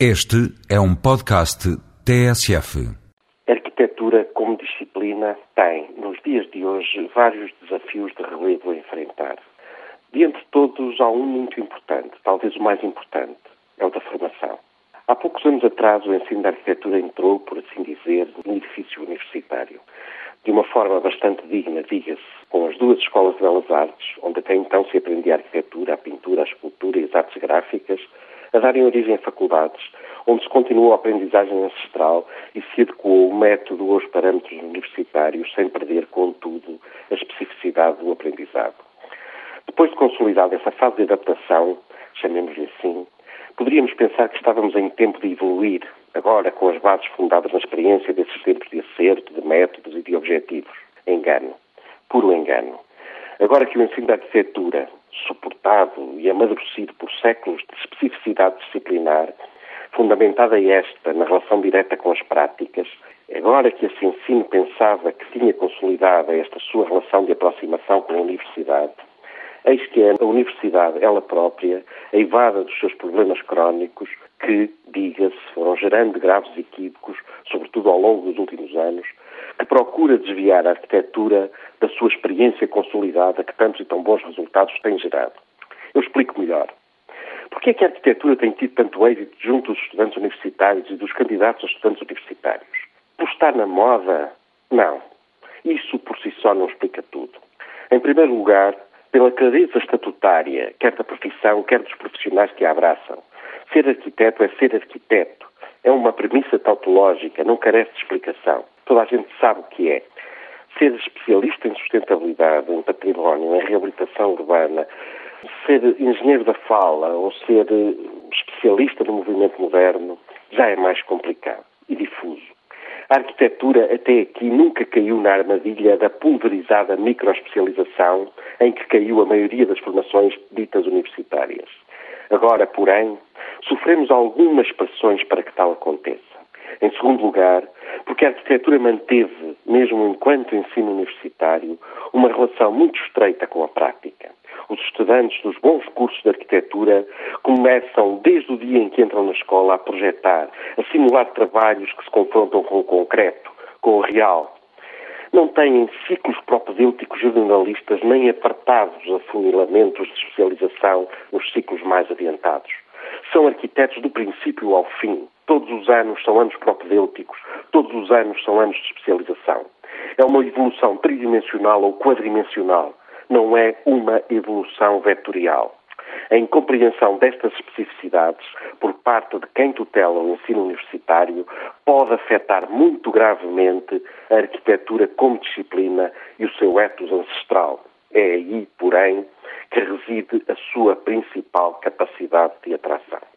Este é um podcast TSF. A arquitetura como disciplina tem, nos dias de hoje, vários desafios de relevo a enfrentar. Diante de todos, há um muito importante, talvez o mais importante, é o da formação. Há poucos anos atrás, o ensino da arquitetura entrou, por assim dizer, no edifício universitário. De uma forma bastante digna, diga-se, com as duas escolas de belas artes, onde até então se aprendia a arquitetura, a pintura, a escultura e as artes gráficas, a darem origem a faculdades, onde se continuou a aprendizagem ancestral e se adequou o método aos parâmetros universitários, sem perder, contudo, a especificidade do aprendizado. Depois de consolidada essa fase de adaptação, chamemos-lhe assim, poderíamos pensar que estávamos em tempo de evoluir, agora com as bases fundadas na experiência desses tempos de acerto, de métodos e de objetivos. Engano. Puro engano. Agora que o ensino da arquitetura, suportado e amadurecido por séculos de especificidade disciplinar, fundamentada esta na relação direta com as práticas, agora que esse ensino pensava que tinha consolidada esta sua relação de aproximação com a universidade, eis que é a universidade, ela própria, eivada dos seus problemas crónicos, que, diga-se, foram gerando graves equívocos, sobretudo ao longo dos últimos anos, procura desviar a arquitetura da sua experiência consolidada que tantos e tão bons resultados tem gerado. Eu explico melhor. Por que é que a arquitetura tem tido tanto êxito junto dos estudantes universitários e dos candidatos a estudantes universitários? Por estar na moda? Não. Isso por si só não explica tudo. Em primeiro lugar, pela clareza estatutária, quer da profissão, quer dos profissionais que a abraçam. Ser arquiteto é ser arquiteto. É uma premissa tautológica, não carece de explicação. Toda a gente sabe o que é. Ser especialista em sustentabilidade, em património, em reabilitação urbana, ser engenheiro da fala ou ser eh, especialista no movimento moderno já é mais complicado e difuso. A arquitetura até aqui nunca caiu na armadilha da pulverizada microespecialização em que caiu a maioria das formações ditas universitárias. Agora, porém, sofremos algumas pressões para que tal aconteça. Em segundo lugar, porque a arquitetura manteve, mesmo enquanto ensino universitário, uma relação muito estreita com a prática. Os estudantes dos bons cursos de arquitetura começam, desde o dia em que entram na escola, a projetar, a simular trabalhos que se confrontam com o concreto, com o real. Não têm ciclos propedêuticos jornalistas nem apartados afunilamentos de especialização nos ciclos mais adiantados. São arquitetos do princípio ao fim. Todos os anos são anos propedêuticos, todos os anos são anos de especialização. É uma evolução tridimensional ou quadrimensional não é uma evolução vetorial. A incompreensão destas especificidades por parte de quem tutela o ensino universitário pode afetar muito gravemente a arquitetura como disciplina e o seu ethos ancestral. É aí, porém, que reside a sua principal capacidade de atração.